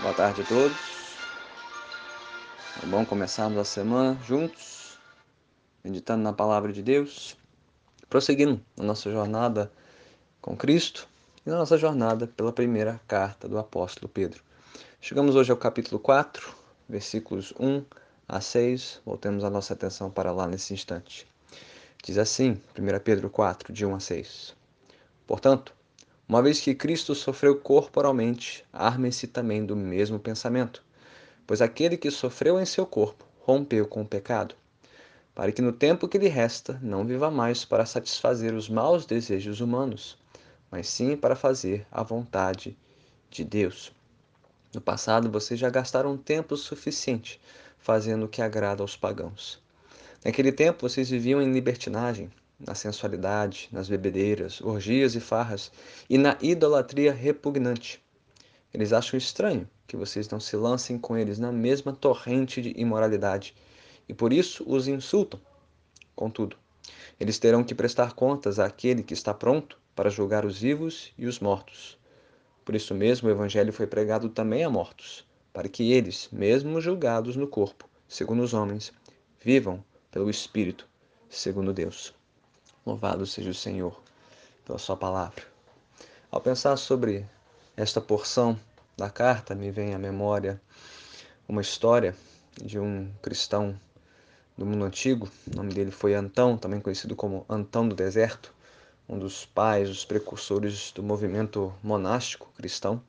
Boa tarde a todos. É bom começarmos a semana juntos, meditando na palavra de Deus, prosseguindo na nossa jornada com Cristo e na nossa jornada pela primeira carta do apóstolo Pedro. Chegamos hoje ao capítulo 4, versículos 1 a 6. Voltemos a nossa atenção para lá nesse instante. Diz assim, 1 Pedro 4, de 1 a 6. Portanto, uma vez que Cristo sofreu corporalmente, arme-se também do mesmo pensamento, pois aquele que sofreu em seu corpo rompeu com o pecado, para que no tempo que lhe resta não viva mais para satisfazer os maus desejos humanos, mas sim para fazer a vontade de Deus. No passado vocês já gastaram tempo suficiente fazendo o que agrada aos pagãos. Naquele tempo vocês viviam em libertinagem, na sensualidade, nas bebedeiras, orgias e farras e na idolatria repugnante. Eles acham estranho que vocês não se lancem com eles na mesma torrente de imoralidade e por isso os insultam. Contudo, eles terão que prestar contas àquele que está pronto para julgar os vivos e os mortos. Por isso mesmo o Evangelho foi pregado também a mortos, para que eles, mesmo julgados no corpo, segundo os homens, vivam pelo Espírito, segundo Deus. Louvado seja o Senhor pela Sua palavra. Ao pensar sobre esta porção da carta, me vem à memória uma história de um cristão do mundo antigo. O nome dele foi Antão, também conhecido como Antão do Deserto, um dos pais, os precursores do movimento monástico cristão.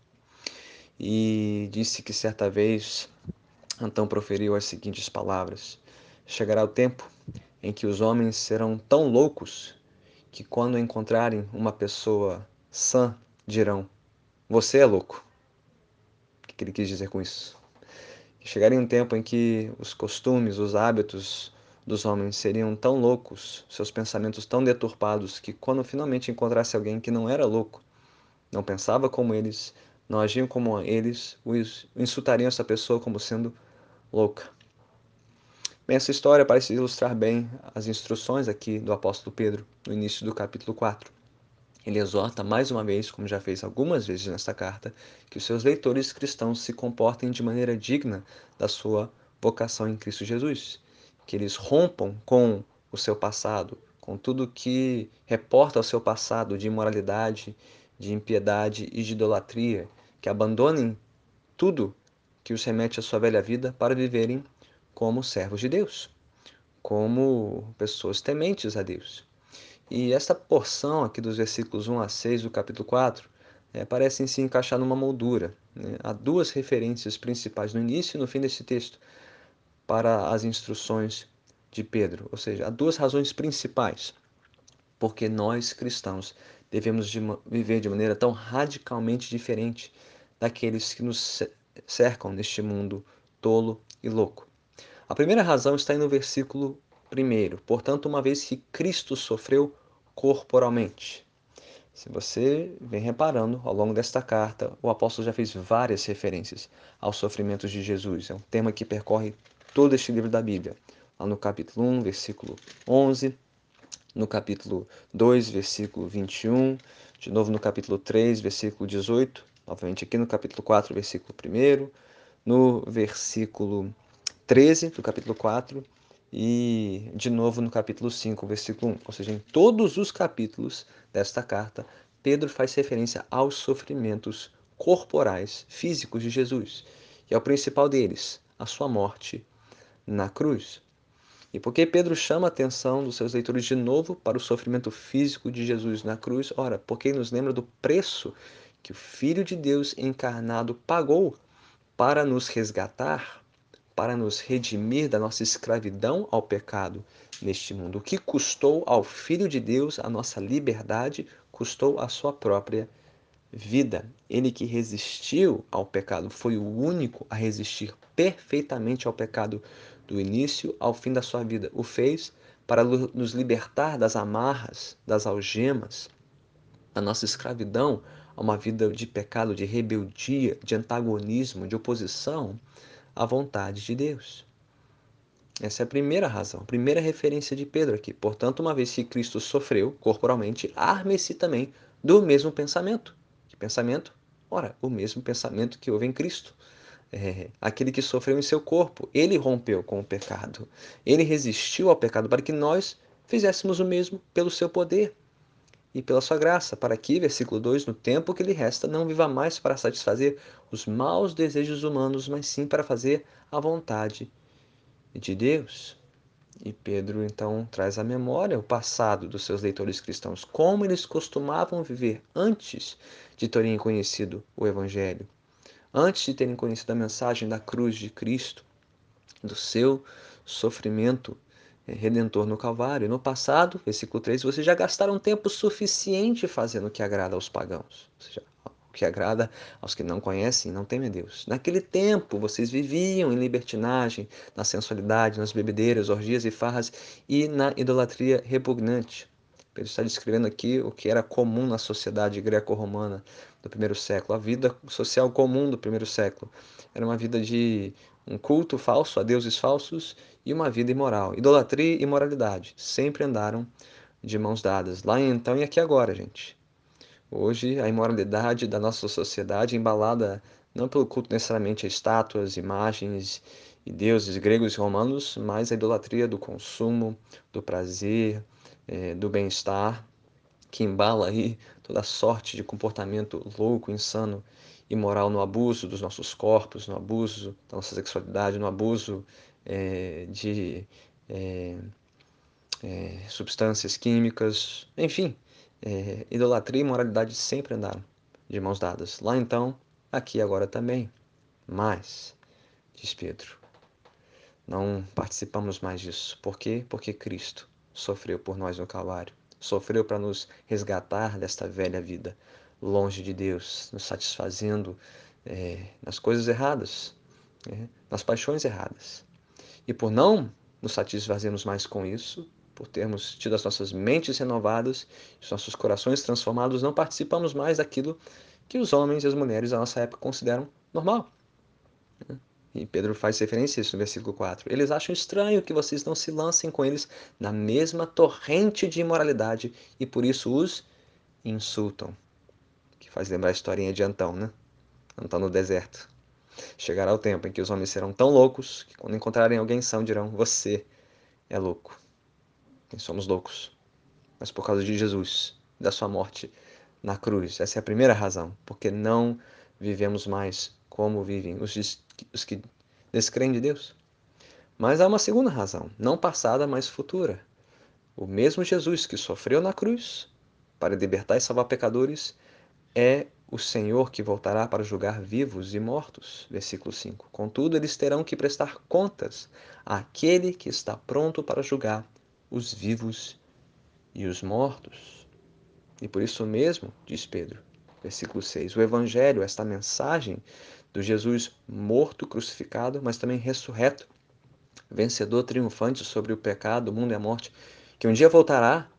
E disse que certa vez Antão proferiu as seguintes palavras: Chegará o tempo em que os homens serão tão loucos que, quando encontrarem uma pessoa sã, dirão: Você é louco. O que ele quis dizer com isso? Chegaria um tempo em que os costumes, os hábitos dos homens seriam tão loucos, seus pensamentos tão deturpados, que quando finalmente encontrasse alguém que não era louco, não pensava como eles, não agiam como eles, insultariam essa pessoa como sendo louca. Bem, essa história parece ilustrar bem as instruções aqui do apóstolo Pedro, no início do capítulo 4. Ele exorta mais uma vez, como já fez algumas vezes nesta carta, que os seus leitores cristãos se comportem de maneira digna da sua vocação em Cristo Jesus, que eles rompam com o seu passado, com tudo que reporta ao seu passado de imoralidade, de impiedade e de idolatria, que abandonem tudo que os remete à sua velha vida para viverem como servos de Deus, como pessoas tementes a Deus. E esta porção aqui dos versículos 1 a 6 do capítulo 4 é, parecem se encaixar numa moldura. Né? Há duas referências principais no início e no fim desse texto para as instruções de Pedro, ou seja, há duas razões principais porque nós cristãos devemos de viver de maneira tão radicalmente diferente daqueles que nos cercam neste mundo tolo e louco. A primeira razão está no versículo 1. Portanto, uma vez que Cristo sofreu corporalmente. Se você vem reparando ao longo desta carta, o apóstolo já fez várias referências aos sofrimentos de Jesus. É um tema que percorre todo este livro da Bíblia. Lá no capítulo 1, versículo 11, no capítulo 2, versículo 21, de novo no capítulo 3, versículo 18, novamente aqui no capítulo 4, versículo 1, no versículo 13 do capítulo 4 e de novo no capítulo 5, versículo 1. Ou seja, em todos os capítulos desta carta, Pedro faz referência aos sofrimentos corporais, físicos de Jesus. E é o principal deles, a sua morte na cruz. E por que Pedro chama a atenção dos seus leitores de novo para o sofrimento físico de Jesus na cruz? Ora, porque nos lembra do preço que o Filho de Deus encarnado pagou para nos resgatar para nos redimir da nossa escravidão ao pecado neste mundo. O que custou ao Filho de Deus a nossa liberdade, custou a sua própria vida. Ele que resistiu ao pecado, foi o único a resistir perfeitamente ao pecado do início ao fim da sua vida. O fez para nos libertar das amarras, das algemas, da nossa escravidão a uma vida de pecado, de rebeldia, de antagonismo, de oposição à vontade de Deus. Essa é a primeira razão, a primeira referência de Pedro aqui. Portanto, uma vez que Cristo sofreu corporalmente, arme-se também do mesmo pensamento. Que pensamento? Ora, o mesmo pensamento que houve em Cristo. é, aquele que sofreu em seu corpo. Ele rompeu com o pecado. Ele resistiu ao pecado para que nós fizéssemos o mesmo pelo seu poder e pela sua graça, para que, versículo 2, no tempo que lhe resta, não viva mais para satisfazer os maus desejos humanos, mas sim para fazer a vontade de Deus. E Pedro então traz à memória o passado dos seus leitores cristãos, como eles costumavam viver antes de terem conhecido o Evangelho, antes de terem conhecido a mensagem da cruz de Cristo, do seu sofrimento redentor no Calvário. No passado, versículo 3, vocês já gastaram tempo suficiente fazendo o que agrada aos pagãos. Ou seja, o que agrada aos que não conhecem não temem Deus. Naquele tempo, vocês viviam em libertinagem, na sensualidade, nas bebedeiras, orgias e farras e na idolatria repugnante. Ele está descrevendo aqui o que era comum na sociedade greco-romana do primeiro século, a vida social comum do primeiro século. Era uma vida de um culto falso a deuses falsos e uma vida imoral. Idolatria e imoralidade sempre andaram de mãos dadas, lá então e aqui agora, gente. Hoje, a imoralidade da nossa sociedade, embalada não pelo culto necessariamente a estátuas, imagens e deuses gregos e romanos, mas a idolatria do consumo, do prazer, é, do bem-estar, que embala aí toda sorte de comportamento louco, insano, imoral no abuso dos nossos corpos, no abuso da nossa sexualidade, no abuso é, de é, é, substâncias químicas, enfim, idolatria e moralidade sempre andaram de mãos dadas. Lá então, aqui agora também. Mas, diz Pedro, não participamos mais disso. Por quê? Porque Cristo sofreu por nós no Calvário. Sofreu para nos resgatar desta velha vida, longe de Deus, nos satisfazendo é, nas coisas erradas, é, nas paixões erradas. E por não nos satisfazermos mais com isso, por termos tido as nossas mentes renovadas, os nossos corações transformados, não participamos mais daquilo que os homens e as mulheres da nossa época consideram normal. E Pedro faz referência a isso no versículo 4. Eles acham estranho que vocês não se lancem com eles na mesma torrente de imoralidade e por isso os insultam. Que faz lembrar a historinha de Antão, né? Antão no deserto. Chegará o tempo em que os homens serão tão loucos que quando encontrarem alguém são dirão: Você é louco somos loucos. Mas por causa de Jesus, da sua morte na cruz. Essa é a primeira razão, porque não vivemos mais como vivem os, os que descreem de Deus. Mas há uma segunda razão, não passada, mas futura. O mesmo Jesus que sofreu na cruz para libertar e salvar pecadores é o Senhor que voltará para julgar vivos e mortos. Versículo 5. Contudo, eles terão que prestar contas àquele que está pronto para julgar os vivos e os mortos. E por isso mesmo, diz Pedro, versículo 6, o Evangelho, esta mensagem do Jesus morto, crucificado, mas também ressurreto, vencedor, triunfante sobre o pecado, o mundo e a morte, que um dia voltará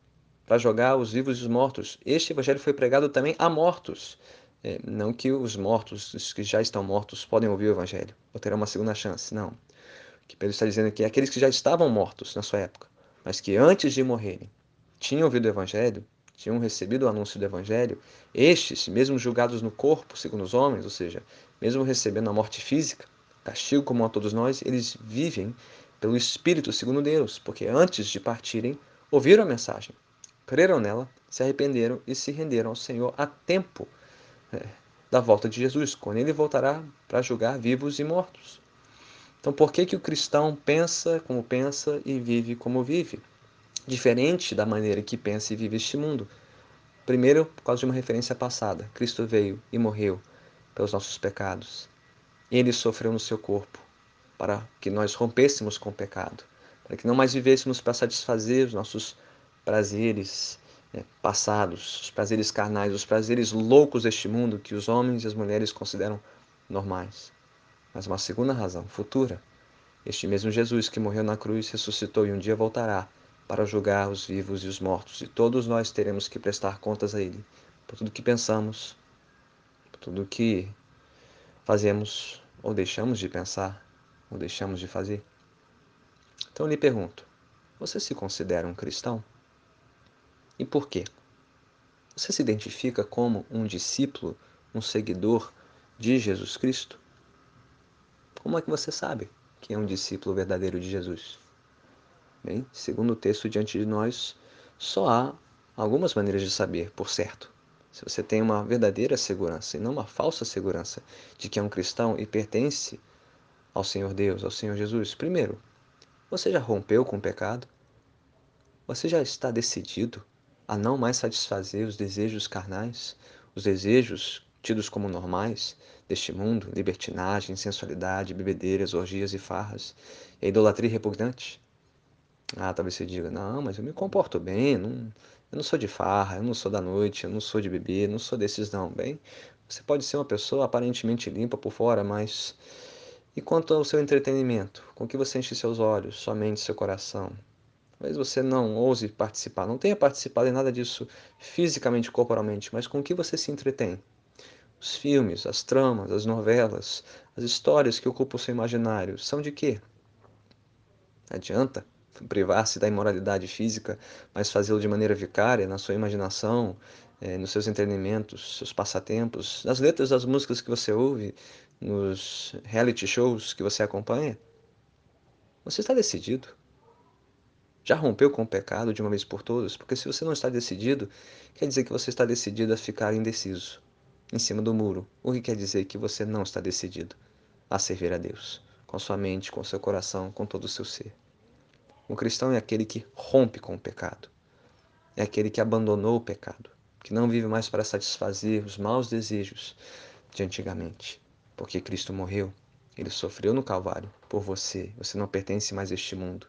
para jogar os vivos e os mortos. Este Evangelho foi pregado também a mortos. É, não que os mortos, os que já estão mortos, podem ouvir o Evangelho, ou terão uma segunda chance. Não. O que Pedro está dizendo aqui é aqueles que já estavam mortos na sua época mas que antes de morrerem tinham ouvido o Evangelho, tinham recebido o anúncio do Evangelho, estes, mesmo julgados no corpo, segundo os homens, ou seja, mesmo recebendo a morte física, castigo como a todos nós, eles vivem pelo Espírito, segundo Deus, porque antes de partirem, ouviram a mensagem, creram nela, se arrependeram e se renderam ao Senhor a tempo é, da volta de Jesus, quando ele voltará para julgar vivos e mortos. Então, por que, que o cristão pensa como pensa e vive como vive? Diferente da maneira que pensa e vive este mundo. Primeiro, por causa de uma referência passada: Cristo veio e morreu pelos nossos pecados. Ele sofreu no seu corpo para que nós rompêssemos com o pecado, para que não mais vivêssemos para satisfazer os nossos prazeres né, passados, os prazeres carnais, os prazeres loucos deste mundo que os homens e as mulheres consideram normais. Mas uma segunda razão, futura. Este mesmo Jesus que morreu na cruz ressuscitou e um dia voltará para julgar os vivos e os mortos, e todos nós teremos que prestar contas a Ele por tudo que pensamos, por tudo que fazemos ou deixamos de pensar ou deixamos de fazer. Então eu lhe pergunto: você se considera um cristão? E por quê? Você se identifica como um discípulo, um seguidor de Jesus Cristo? Como é que você sabe que é um discípulo verdadeiro de Jesus? Bem, segundo o texto diante de nós, só há algumas maneiras de saber, por certo. Se você tem uma verdadeira segurança e não uma falsa segurança de que é um cristão e pertence ao Senhor Deus, ao Senhor Jesus, primeiro, você já rompeu com o pecado? Você já está decidido a não mais satisfazer os desejos carnais, os desejos tidos como normais deste mundo, libertinagem, sensualidade, bebedeiras, orgias e farras, e a idolatria repugnante? Ah, talvez você diga, não, mas eu me comporto bem, não, eu não sou de farra, eu não sou da noite, eu não sou de beber, não sou desses não. Bem, você pode ser uma pessoa aparentemente limpa por fora, mas e quanto ao seu entretenimento? Com que você enche seus olhos, sua mente, seu coração? Talvez você não ouse participar, não tenha participado em nada disso fisicamente, corporalmente, mas com que você se entretém? Os filmes, as tramas, as novelas, as histórias que ocupam o seu imaginário são de quê? Adianta? privar-se da imoralidade física, mas fazê-lo de maneira vicária, na sua imaginação, é, nos seus entretenimentos, seus passatempos, nas letras das músicas que você ouve, nos reality shows que você acompanha? Você está decidido? Já rompeu com o pecado de uma vez por todas? Porque se você não está decidido, quer dizer que você está decidido a ficar indeciso, em cima do muro. O que quer dizer que você não está decidido a servir a Deus, com sua mente, com seu coração, com todo o seu ser. O cristão é aquele que rompe com o pecado. É aquele que abandonou o pecado, que não vive mais para satisfazer os maus desejos de antigamente. Porque Cristo morreu, ele sofreu no Calvário por você. Você não pertence mais a este mundo.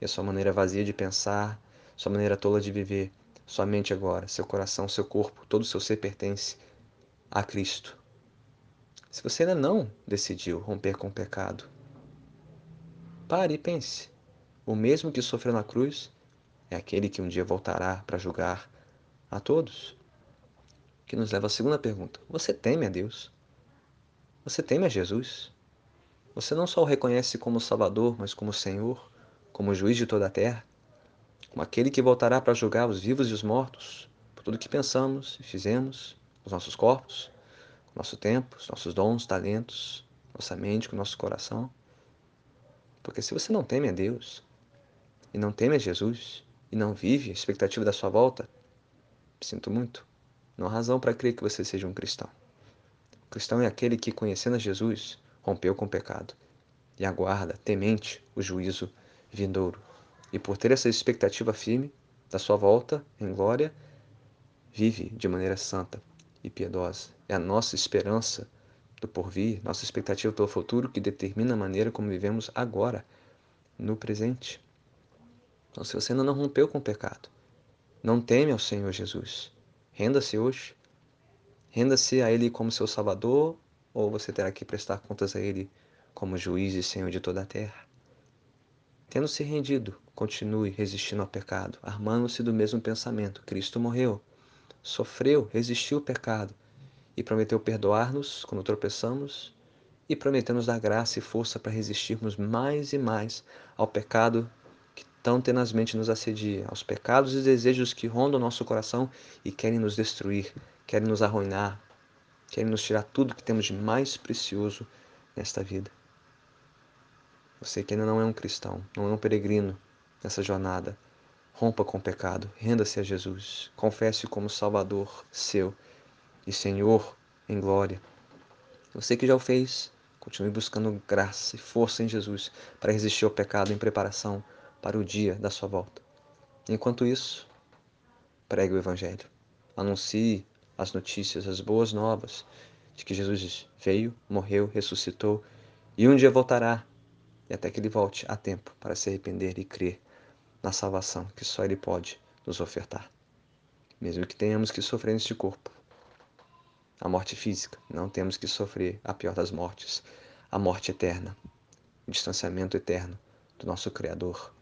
E a sua maneira vazia de pensar, sua maneira tola de viver, sua mente agora, seu coração, seu corpo, todo o seu ser pertence a Cristo. Se você ainda não decidiu romper com o pecado, pare e pense. O mesmo que sofreu na cruz é aquele que um dia voltará para julgar a todos. Que nos leva à segunda pergunta: Você teme a Deus? Você teme a Jesus? Você não só o reconhece como Salvador, mas como Senhor, como juiz de toda a terra, como aquele que voltará para julgar os vivos e os mortos por tudo que pensamos e fizemos, os nossos corpos, nosso tempo, os nossos dons, talentos, nossa mente, com o nosso coração. Porque se você não teme a Deus, e não teme a Jesus e não vive a expectativa da sua volta, sinto muito. Não há razão para crer que você seja um cristão. O cristão é aquele que, conhecendo a Jesus, rompeu com o pecado e aguarda, temente, o juízo vindouro. E por ter essa expectativa firme da sua volta em glória, vive de maneira santa e piedosa. É a nossa esperança do porvir, nossa expectativa pelo futuro que determina a maneira como vivemos agora, no presente. Então, se você ainda não rompeu com o pecado, não teme ao Senhor Jesus, renda-se hoje. Renda-se a Ele como seu Salvador, ou você terá que prestar contas a Ele como juiz e Senhor de toda a terra. Tendo se rendido, continue resistindo ao pecado, armando-se do mesmo pensamento. Cristo morreu, sofreu, resistiu ao pecado e prometeu perdoar-nos quando tropeçamos e prometeu nos dar graça e força para resistirmos mais e mais ao pecado tão tenazmente nos assedia, aos pecados e desejos que rondam nosso coração e querem nos destruir, querem nos arruinar, querem nos tirar tudo que temos de mais precioso nesta vida. Você que ainda não é um cristão, não é um peregrino nessa jornada, rompa com o pecado, renda-se a Jesus, confesse como Salvador seu e Senhor em glória. Você que já o fez, continue buscando graça e força em Jesus para resistir ao pecado em preparação para o dia da sua volta. Enquanto isso, pregue o Evangelho. Anuncie as notícias, as boas novas de que Jesus veio, morreu, ressuscitou e um dia voltará, e até que ele volte a tempo para se arrepender e crer na salvação que só ele pode nos ofertar. Mesmo que tenhamos que sofrer neste corpo, a morte física, não temos que sofrer a pior das mortes, a morte eterna, o distanciamento eterno do nosso Criador,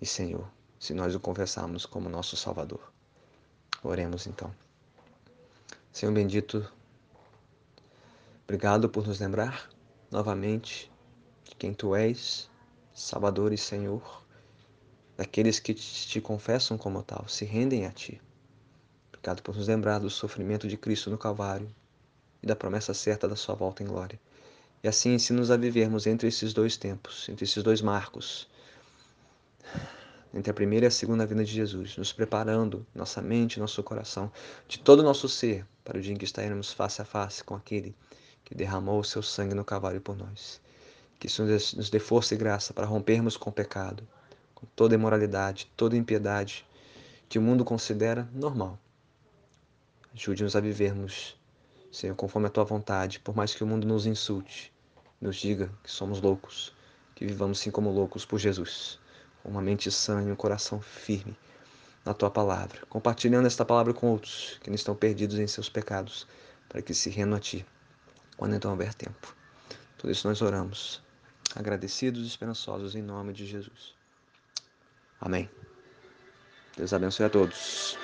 e Senhor, se nós o confessarmos como nosso Salvador. Oremos então. Senhor bendito, obrigado por nos lembrar novamente de quem Tu és, Salvador e Senhor, daqueles que te confessam como tal, se rendem a Ti. Obrigado por nos lembrar do sofrimento de Cristo no Calvário e da promessa certa da Sua volta em glória. E assim ensina-nos a vivermos entre esses dois tempos, entre esses dois marcos, entre a primeira e a segunda vinda de Jesus, nos preparando nossa mente, nosso coração, de todo o nosso ser, para o dia em que estaremos face a face com aquele que derramou o seu sangue no cavalo por nós. Que isso nos dê força e graça para rompermos com o pecado, com toda imoralidade, toda impiedade que o mundo considera normal. Ajude-nos a vivermos, Senhor, conforme a tua vontade, por mais que o mundo nos insulte, nos diga que somos loucos, que vivamos sim como loucos por Jesus uma mente sã e um coração firme na tua palavra, compartilhando esta palavra com outros que não estão perdidos em seus pecados, para que se rendam a ti quando então houver tempo. Tudo isso nós oramos, agradecidos e esperançosos em nome de Jesus. Amém. Deus abençoe a todos.